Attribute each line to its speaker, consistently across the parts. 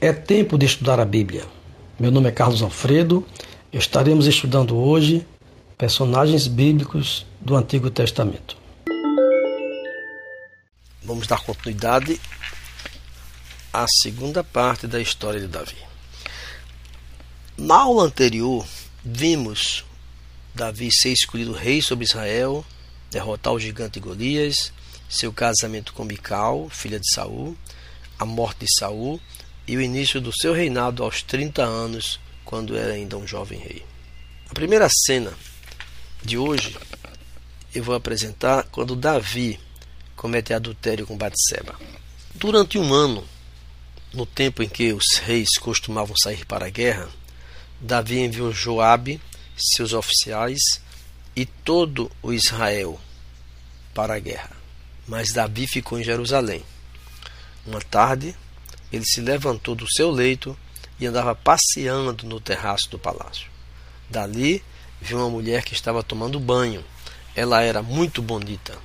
Speaker 1: É tempo de estudar a Bíblia. Meu nome é Carlos Alfredo. Estaremos estudando hoje personagens bíblicos do Antigo Testamento. Vamos dar continuidade à segunda parte da história de Davi. Na aula anterior, vimos Davi ser escolhido rei sobre Israel, derrotar o gigante Golias, seu casamento com Mical, filha de Saul, a morte de Saul e o início do seu reinado aos 30 anos, quando era ainda um jovem rei. A primeira cena de hoje eu vou apresentar quando Davi comete adultério com Batseba. Durante um ano, no tempo em que os reis costumavam sair para a guerra, Davi enviou Joabe, seus oficiais e todo o Israel para a guerra. Mas Davi ficou em Jerusalém. Uma tarde, ele se levantou do seu leito e andava passeando no terraço do palácio. Dali viu uma mulher que estava tomando banho. Ela era muito bonita.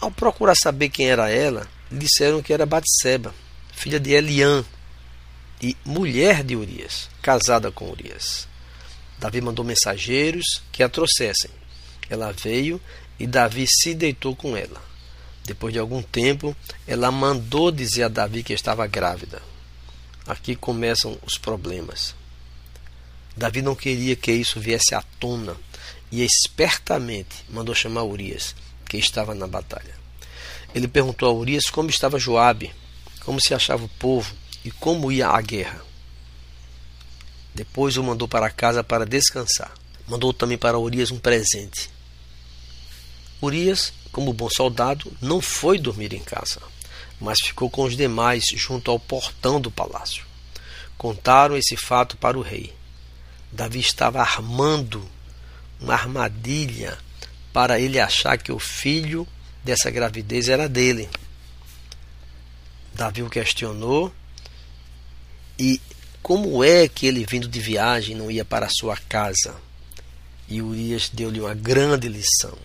Speaker 1: Ao procurar saber quem era ela, disseram que era Batseba, filha de Eliã e mulher de Urias, casada com Urias. Davi mandou mensageiros que a trouxessem. Ela veio e Davi se deitou com ela. Depois de algum tempo, ela mandou dizer a Davi que estava grávida. Aqui começam os problemas. Davi não queria que isso viesse à tona e espertamente mandou chamar Urias, que estava na batalha. Ele perguntou a Urias como estava Joabe, como se achava o povo e como ia a guerra. Depois o mandou para casa para descansar. Mandou também para Urias um presente. Urias como bom soldado, não foi dormir em casa, mas ficou com os demais junto ao portão do palácio. Contaram esse fato para o rei. Davi estava armando uma armadilha para ele achar que o filho dessa gravidez era dele. Davi o questionou e como é que ele vindo de viagem não ia para sua casa? E Urias deu-lhe uma grande lição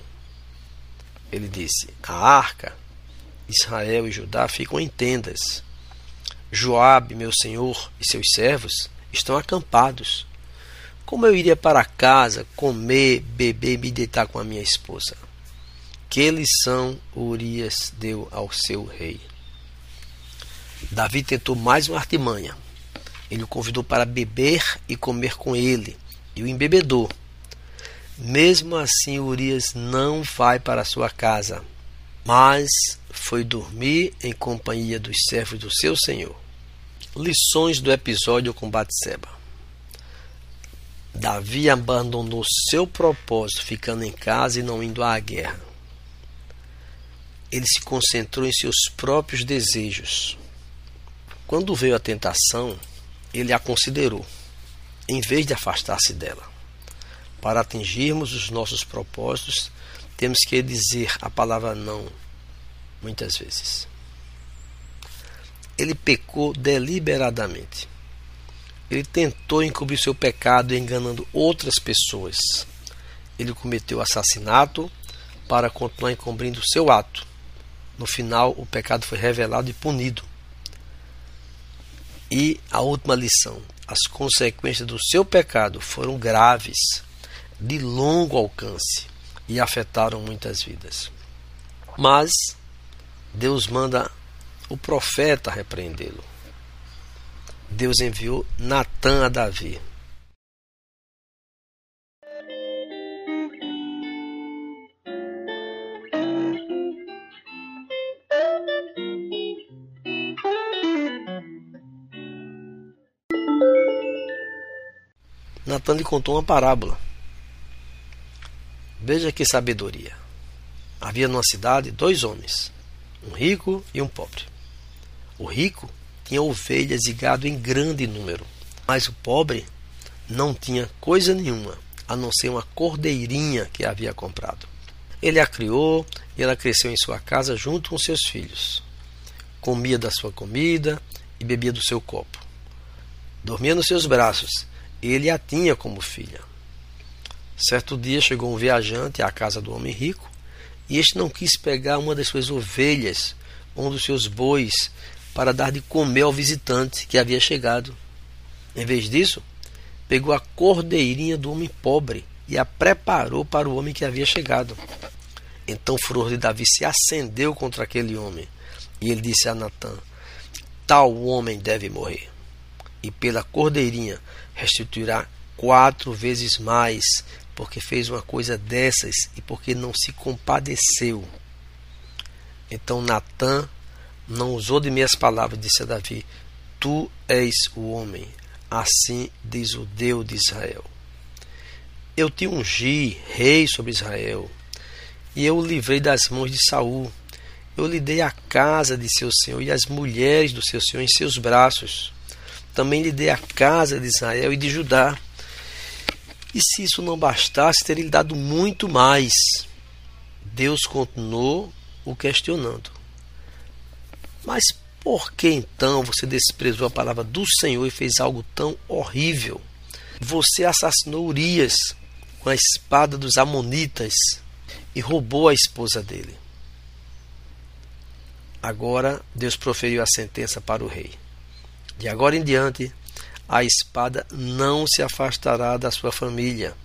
Speaker 1: ele disse: A arca, Israel e Judá ficam em tendas. Joabe, meu senhor, e seus servos estão acampados. Como eu iria para casa, comer, beber e me deitar com a minha esposa? Que lição Urias deu ao seu rei? Davi tentou mais uma artimanha. Ele o convidou para beber e comer com ele, e o embebedou. Mesmo assim, Urias não vai para sua casa, mas foi dormir em companhia dos servos do seu senhor. Lições do episódio com Batseba. Davi abandonou seu propósito, ficando em casa e não indo à guerra. Ele se concentrou em seus próprios desejos. Quando veio a tentação, ele a considerou, em vez de afastar-se dela. Para atingirmos os nossos propósitos, temos que dizer a palavra não, muitas vezes. Ele pecou deliberadamente. Ele tentou encobrir seu pecado enganando outras pessoas. Ele cometeu assassinato para continuar encobrindo seu ato. No final, o pecado foi revelado e punido. E a última lição: as consequências do seu pecado foram graves de longo alcance e afetaram muitas vidas. Mas Deus manda o profeta repreendê-lo. Deus enviou Natã a Davi. Natan lhe contou uma parábola Veja que sabedoria. Havia numa cidade dois homens, um rico e um pobre. O rico tinha ovelhas e gado em grande número, mas o pobre não tinha coisa nenhuma, a não ser uma cordeirinha que havia comprado. Ele a criou e ela cresceu em sua casa junto com seus filhos. Comia da sua comida e bebia do seu copo. Dormia nos seus braços ele a tinha como filha. Certo dia chegou um viajante à casa do homem rico e este não quis pegar uma das suas ovelhas, um dos seus bois, para dar de comer ao visitante que havia chegado. Em vez disso, pegou a cordeirinha do homem pobre e a preparou para o homem que havia chegado. Então o furor de Davi se acendeu contra aquele homem, e ele disse a Natã: Tal homem deve morrer, e pela cordeirinha restituirá quatro vezes mais, porque fez uma coisa dessas e porque não se compadeceu. Então Natã não usou de minhas palavras, disse a Davi: Tu és o homem, assim diz o Deus de Israel. Eu te ungi rei sobre Israel, e eu o livrei das mãos de Saul. Eu lhe dei a casa de seu senhor e as mulheres do seu senhor em seus braços. Também lhe dei a casa de Israel e de Judá. E se isso não bastasse, teria lhe dado muito mais. Deus continuou o questionando. Mas por que então você desprezou a palavra do Senhor e fez algo tão horrível? Você assassinou Urias com a espada dos Amonitas e roubou a esposa dele. Agora Deus proferiu a sentença para o rei. De agora em diante, a espada não se afastará da sua família,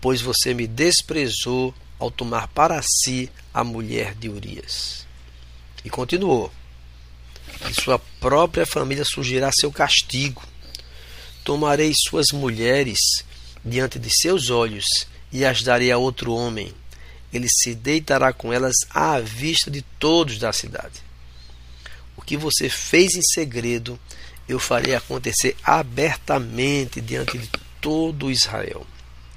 Speaker 1: pois você me desprezou ao tomar para si a mulher de Urias. E continuou: De sua própria família surgirá seu castigo. Tomarei suas mulheres diante de seus olhos e as darei a outro homem. Ele se deitará com elas à vista de todos da cidade. O que você fez em segredo, eu farei acontecer abertamente diante de todo Israel.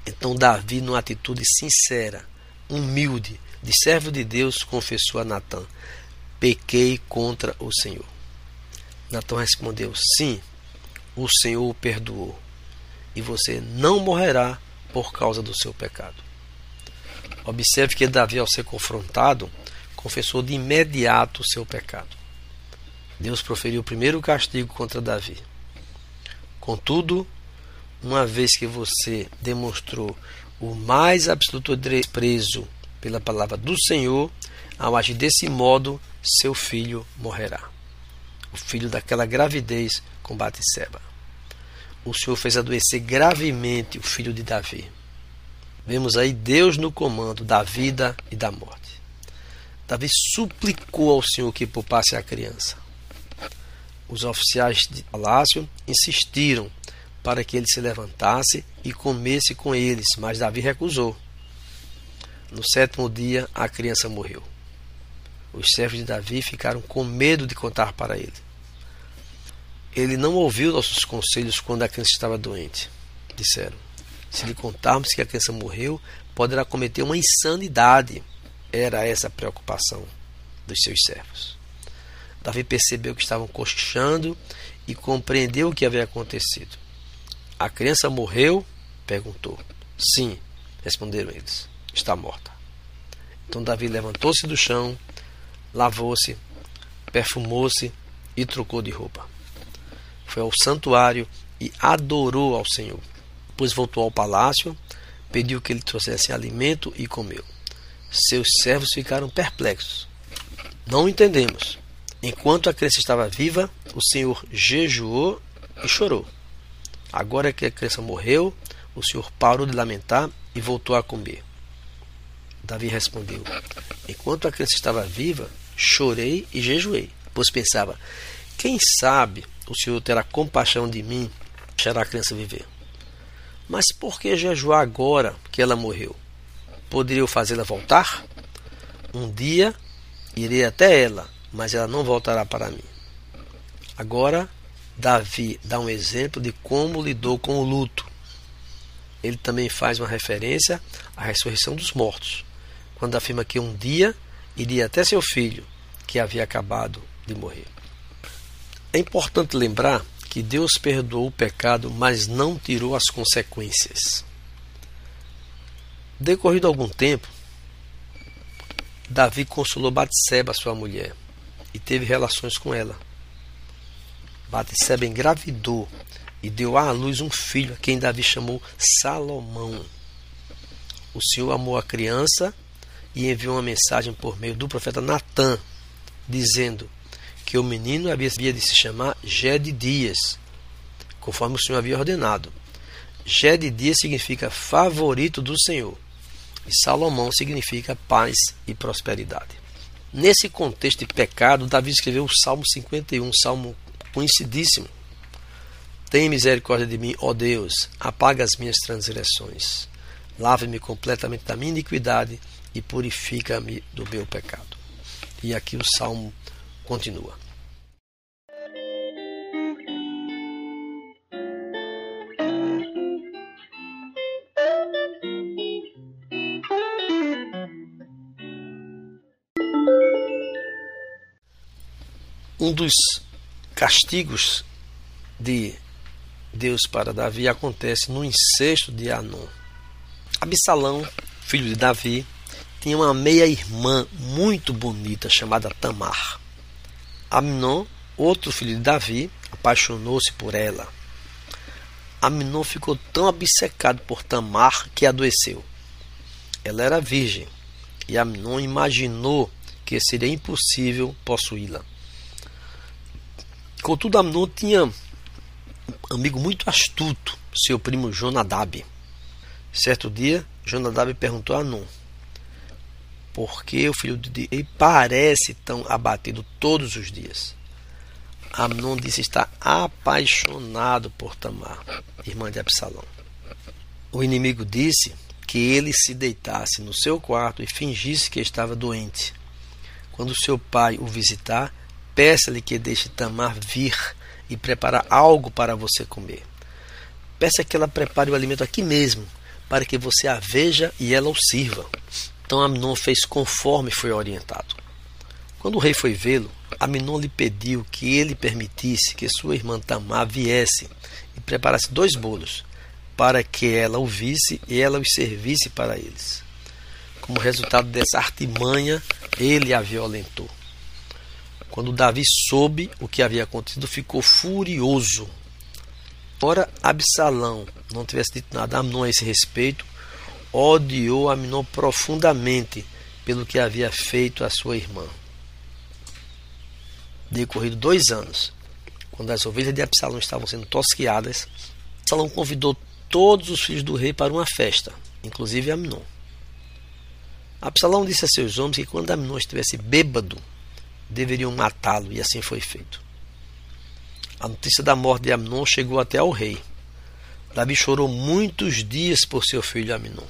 Speaker 1: Então Davi, numa atitude sincera, humilde, de servo de Deus, confessou a Natã: Pequei contra o Senhor. Natã respondeu: Sim, o Senhor o perdoou e você não morrerá por causa do seu pecado. Observe que Davi, ao ser confrontado, confessou de imediato o seu pecado. Deus proferiu o primeiro castigo contra Davi. Contudo, uma vez que você demonstrou o mais absoluto desprezo pela palavra do Senhor, ao agir desse modo, seu filho morrerá. O filho daquela gravidez com Batseba o Senhor fez adoecer gravemente o filho de Davi. Vemos aí Deus no comando da vida e da morte. Davi suplicou ao Senhor que poupasse a criança. Os oficiais de palácio insistiram para que ele se levantasse e comesse com eles, mas Davi recusou. No sétimo dia, a criança morreu. Os servos de Davi ficaram com medo de contar para ele ele não ouviu nossos conselhos quando a criança estava doente. Disseram: Se lhe contarmos que a criança morreu, poderá cometer uma insanidade. Era essa a preocupação dos seus servos. Davi percebeu que estavam cochichando e compreendeu o que havia acontecido. A criança morreu? perguntou. Sim, responderam eles. Está morta. Então Davi levantou-se do chão, lavou-se, perfumou-se e trocou de roupa foi ao santuário e adorou ao Senhor. Depois voltou ao palácio, pediu que ele trouxesse alimento e comeu. Seus servos ficaram perplexos. Não entendemos. Enquanto a criança estava viva, o Senhor jejuou e chorou. Agora que a criança morreu, o Senhor parou de lamentar e voltou a comer. Davi respondeu: Enquanto a criança estava viva, chorei e jejuei, pois pensava: quem sabe o Senhor terá compaixão de mim, deixará a criança viver. Mas por que jejuar agora que ela morreu? Poderia eu fazê-la voltar? Um dia irei até ela, mas ela não voltará para mim. Agora, Davi dá um exemplo de como lidou com o luto. Ele também faz uma referência à ressurreição dos mortos, quando afirma que um dia iria até seu filho, que havia acabado de morrer. É importante lembrar que Deus perdoou o pecado, mas não tirou as consequências. Decorrido algum tempo, Davi consolou Batseba, sua mulher, e teve relações com ela. Batseba engravidou e deu à luz um filho, a quem Davi chamou Salomão. O Senhor amou a criança e enviou uma mensagem por meio do profeta Natã, dizendo que o menino havia de se chamar Dias, conforme o Senhor havia ordenado. Dias significa favorito do Senhor, e Salomão significa paz e prosperidade. Nesse contexto de pecado, Davi escreveu o Salmo 51, um salmo conhecidíssimo. Tem misericórdia de mim, ó Deus, apaga as minhas transgressões. Lave-me completamente da minha iniquidade e purifica-me do meu pecado. E aqui o salmo continua. Um dos castigos de Deus para Davi acontece no incesto de Anon. Absalão, filho de Davi, tinha uma meia-irmã muito bonita chamada Tamar. Amnon, outro filho de Davi, apaixonou-se por ela. Amnon ficou tão obcecado por Tamar que adoeceu. Ela era virgem e Amnon imaginou que seria impossível possuí-la. Contudo, Amnon tinha um amigo muito astuto, seu primo Jonadab. Certo dia, Jonadab perguntou a Amnon por que o filho de ele parece tão abatido todos os dias. Amnon disse estar apaixonado por Tamar, irmã de Absalão. O inimigo disse que ele se deitasse no seu quarto e fingisse que estava doente. Quando seu pai o visitar, Peça-lhe que deixe Tamar vir e preparar algo para você comer. Peça que ela prepare o alimento aqui mesmo, para que você a veja e ela o sirva. Então Amnon fez conforme foi orientado. Quando o rei foi vê-lo, Amnon lhe pediu que ele permitisse que sua irmã Tamar viesse e preparasse dois bolos, para que ela o visse e ela os servisse para eles. Como resultado dessa artimanha, ele a violentou. Quando Davi soube o que havia acontecido, ficou furioso. Ora, Absalão não tivesse dito nada a Amnon a esse respeito, odiou Amnon profundamente pelo que havia feito a sua irmã. Decorrido dois anos, quando as ovelhas de Absalão estavam sendo tosquiadas, Absalão convidou todos os filhos do rei para uma festa, inclusive Amnon. Absalão disse a seus homens que quando Amnon estivesse bêbado, deveriam matá-lo, e assim foi feito. A notícia da morte de Amnon chegou até ao rei. Davi chorou muitos dias por seu filho Amnon.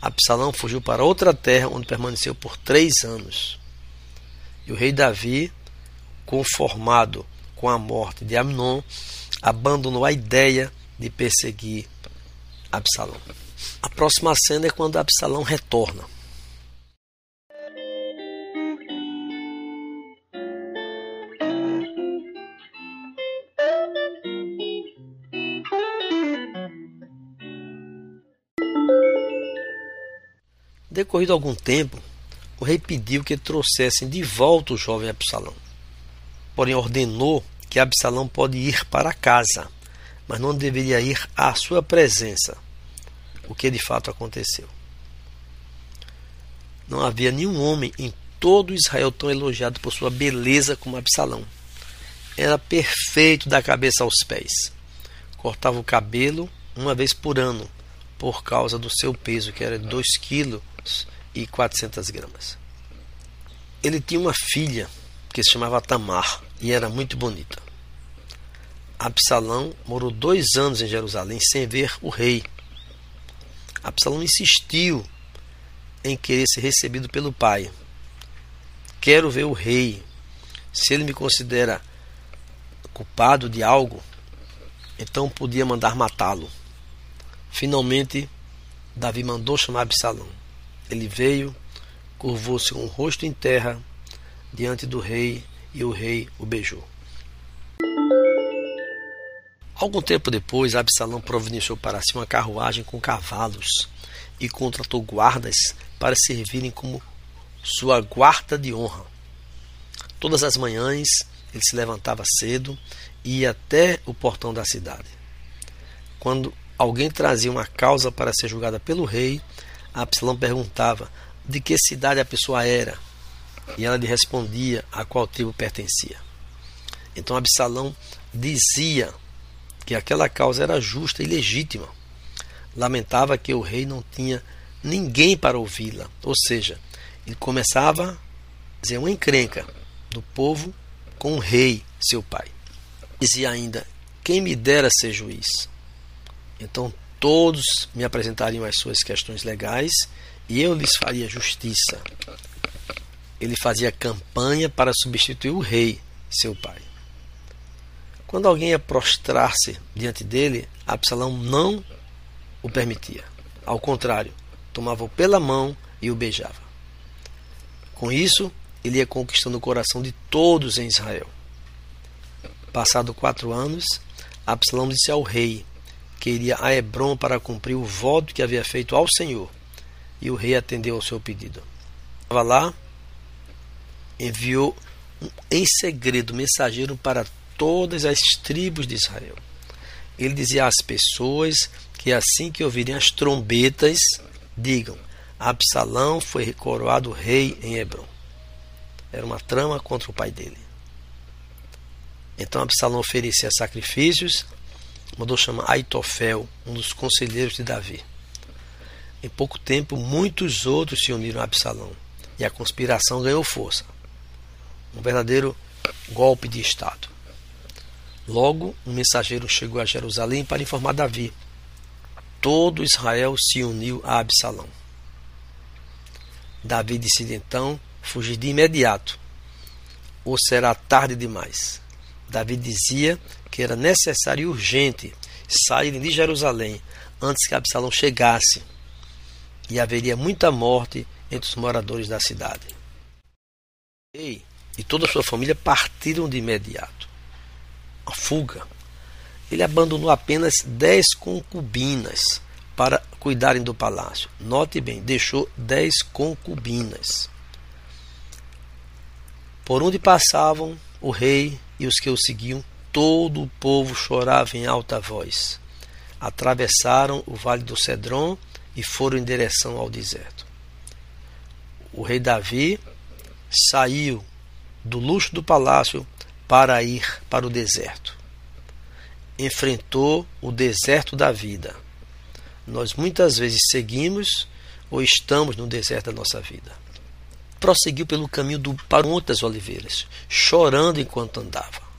Speaker 1: Absalão fugiu para outra terra, onde permaneceu por três anos. E o rei Davi, conformado com a morte de Amnon, abandonou a ideia de perseguir Absalão. A próxima cena é quando Absalão retorna. Decorrido algum tempo, o rei pediu que trouxessem de volta o jovem Absalão. Porém, ordenou que Absalão pode ir para casa, mas não deveria ir à sua presença, o que de fato aconteceu. Não havia nenhum homem em todo Israel tão elogiado por sua beleza como Absalão. Era perfeito da cabeça aos pés. Cortava o cabelo uma vez por ano, por causa do seu peso, que era de 2 quilos e 400 gramas. Ele tinha uma filha que se chamava Tamar e era muito bonita. Absalão morou dois anos em Jerusalém sem ver o rei. Absalão insistiu em querer ser recebido pelo pai. Quero ver o rei. Se ele me considera culpado de algo, então podia mandar matá-lo. Finalmente, Davi mandou chamar Absalão. Ele veio, curvou-se com o rosto em terra diante do rei e o rei o beijou. Algum tempo depois, Absalão providenciou para si uma carruagem com cavalos e contratou guardas para servirem como sua guarda de honra. Todas as manhãs ele se levantava cedo e ia até o portão da cidade. Quando alguém trazia uma causa para ser julgada pelo rei, Absalão perguntava de que cidade a pessoa era, e ela lhe respondia a qual tribo pertencia. Então Absalão dizia que aquela causa era justa e legítima. Lamentava que o rei não tinha ninguém para ouvi-la, ou seja, ele começava a dizer uma encrenca do povo com o rei, seu pai. Dizia ainda: Quem me dera ser juiz? Então todos me apresentariam as suas questões legais e eu lhes faria justiça. Ele fazia campanha para substituir o rei, seu pai. Quando alguém ia prostrar-se diante dele, Absalão não o permitia. Ao contrário, tomava-o pela mão e o beijava. Com isso, ele ia conquistando o coração de todos em Israel. Passado quatro anos, Absalão disse ao rei que iria a Hebron para cumprir o voto que havia feito ao Senhor. E o rei atendeu ao seu pedido. Estava lá, enviou em segredo mensageiro para todas as tribos de Israel. Ele dizia às pessoas que assim que ouvirem as trombetas, digam: Absalão foi coroado rei em Hebron. Era uma trama contra o pai dele. Então Absalão oferecia sacrifícios, mandou chamar Aitofel, um dos conselheiros de Davi. Em pouco tempo, muitos outros se uniram a Absalão e a conspiração ganhou força. Um verdadeiro golpe de Estado. Logo, um mensageiro chegou a Jerusalém para informar Davi. Todo Israel se uniu a Absalão. Davi decide então fugir de imediato, ou será tarde demais. Davi dizia que era necessário e urgente saírem de Jerusalém antes que Absalão chegasse, e haveria muita morte entre os moradores da cidade. Ei, e toda a sua família partiram de imediato. A fuga. Ele abandonou apenas dez concubinas para cuidarem do palácio. Note bem, deixou dez concubinas. Por onde passavam o rei e os que o seguiam, todo o povo chorava em alta voz. Atravessaram o vale do Cedron e foram em direção ao deserto. O rei Davi saiu do luxo do palácio para ir para o deserto. Enfrentou o deserto da vida. Nós muitas vezes seguimos ou estamos no deserto da nossa vida prosseguiu pelo caminho do para Monte das Oliveiras, chorando enquanto andava.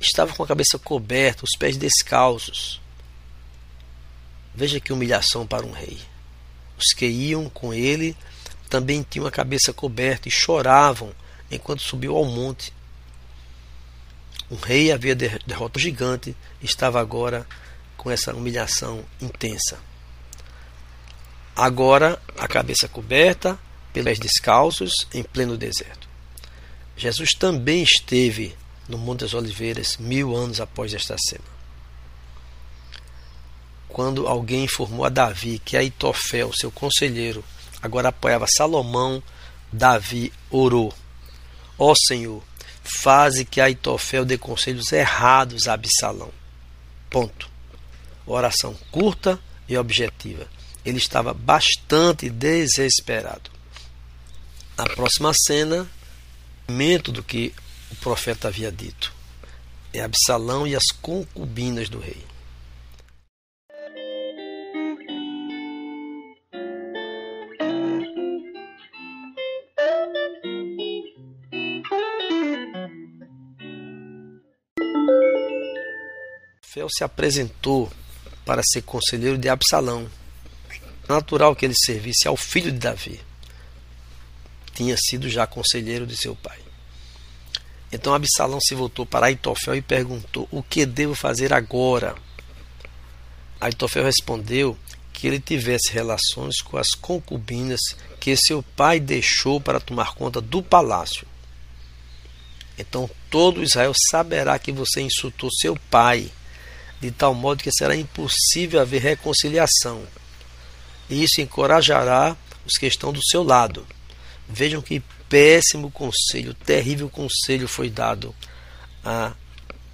Speaker 1: Estava com a cabeça coberta, os pés descalços. Veja que humilhação para um rei. Os que iam com ele também tinham a cabeça coberta e choravam enquanto subiu ao monte. Um rei havia derrotado o gigante estava agora com essa humilhação intensa. Agora, a cabeça coberta, pelos descalços em pleno deserto. Jesus também esteve no Monte das Oliveiras mil anos após esta cena. Quando alguém informou a Davi que Aitofel, seu conselheiro, agora apoiava Salomão, Davi orou: Ó oh Senhor, faze que Aitofel dê conselhos errados a Absalão. Ponto. Oração curta e objetiva. Ele estava bastante desesperado. A próxima cena, do que o profeta havia dito. É Absalão e as concubinas do rei. Fel se apresentou para ser conselheiro de Absalão. Natural que ele servisse ao filho de Davi tinha sido já conselheiro de seu pai. Então Absalão se voltou para Aitofel e perguntou: O que devo fazer agora? Aitofel respondeu que ele tivesse relações com as concubinas que seu pai deixou para tomar conta do palácio. Então todo Israel saberá que você insultou seu pai, de tal modo que será impossível haver reconciliação. E isso encorajará os que estão do seu lado. Vejam que péssimo conselho, terrível conselho foi dado a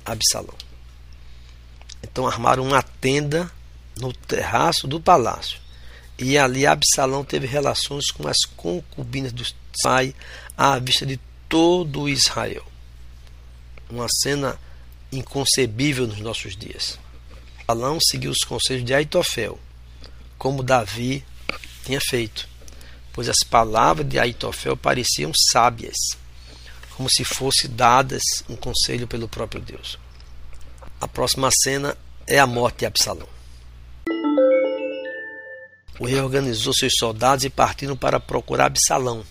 Speaker 1: Absalão. Então armaram uma tenda no terraço do palácio. E ali Absalão teve relações com as concubinas do pai à vista de todo Israel. Uma cena inconcebível nos nossos dias. Absalão seguiu os conselhos de Aitofel, como Davi tinha feito, pois as palavras de Aitofel pareciam sábias, como se fossem dadas um conselho pelo próprio Deus. A próxima cena é a morte de Absalão. O rei organizou seus soldados e partiram para procurar Absalão.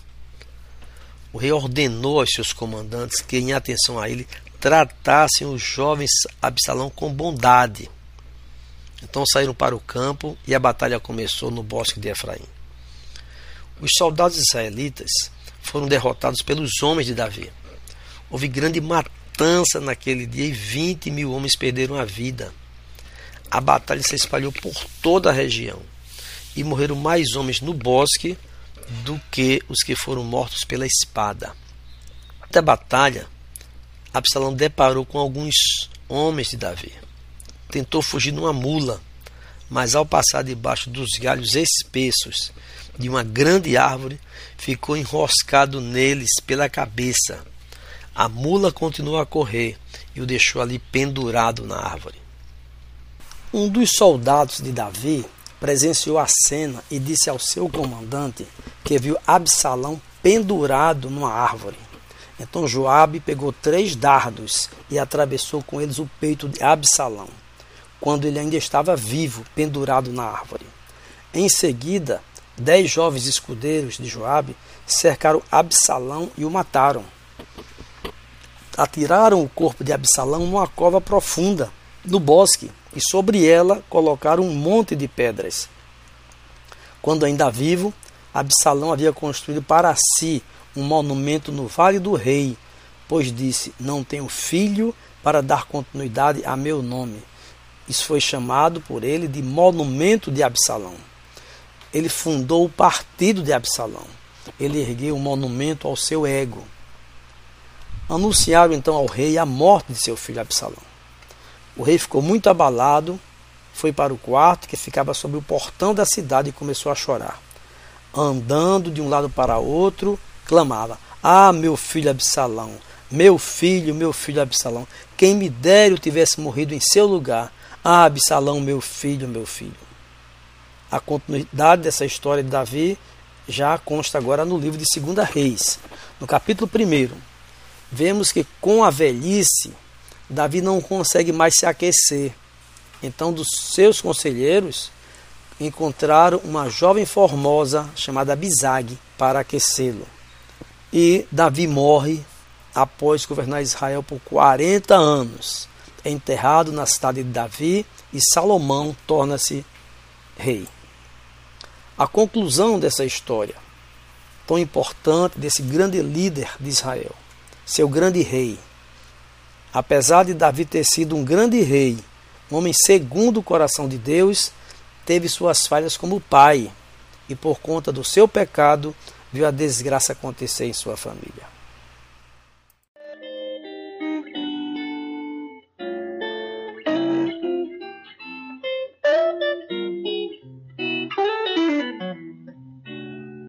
Speaker 1: O rei ordenou aos seus comandantes que, em atenção a ele, tratassem os jovens Absalão com bondade. Então saíram para o campo e a batalha começou no bosque de Efraim. Os soldados israelitas foram derrotados pelos homens de Davi. Houve grande matança naquele dia e 20 mil homens perderam a vida. A batalha se espalhou por toda a região e morreram mais homens no bosque do que os que foram mortos pela espada. Da batalha, Absalão deparou com alguns homens de Davi. Tentou fugir numa mula, mas ao passar debaixo dos galhos espessos de uma grande árvore, ficou enroscado neles pela cabeça. A mula continuou a correr e o deixou ali pendurado na árvore. Um dos soldados de Davi presenciou a cena e disse ao seu comandante que viu Absalão pendurado numa árvore. Então Joabe pegou três dardos e atravessou com eles o peito de Absalão, quando ele ainda estava vivo, pendurado na árvore. Em seguida, dez jovens escudeiros de Joabe cercaram Absalão e o mataram. Atiraram o corpo de Absalão numa cova profunda, no bosque, e sobre ela colocaram um monte de pedras. Quando ainda vivo, Absalão havia construído para si um monumento no Vale do Rei, pois disse: Não tenho filho para dar continuidade a meu nome. Isso foi chamado por ele de Monumento de Absalão. Ele fundou o partido de Absalão. Ele ergueu um monumento ao seu ego. Anunciaram então ao rei a morte de seu filho Absalão. O rei ficou muito abalado, foi para o quarto que ficava sobre o portão da cidade e começou a chorar. Andando de um lado para outro, clamava: Ah, meu filho Absalão, meu filho, meu filho Absalão, quem me dera eu tivesse morrido em seu lugar. Ah, Absalão, meu filho, meu filho. A continuidade dessa história de Davi já consta agora no livro de 2 Reis. No capítulo 1, vemos que com a velhice Davi não consegue mais se aquecer. Então, dos seus conselheiros, encontraram uma jovem formosa chamada Bizag para aquecê-lo. E Davi morre após governar Israel por 40 anos. É enterrado na cidade de Davi e Salomão torna-se rei. A conclusão dessa história, tão importante, desse grande líder de Israel, seu grande rei, Apesar de Davi ter sido um grande rei, um homem segundo o coração de Deus, teve suas falhas como pai e por conta do seu pecado viu a desgraça acontecer em sua família.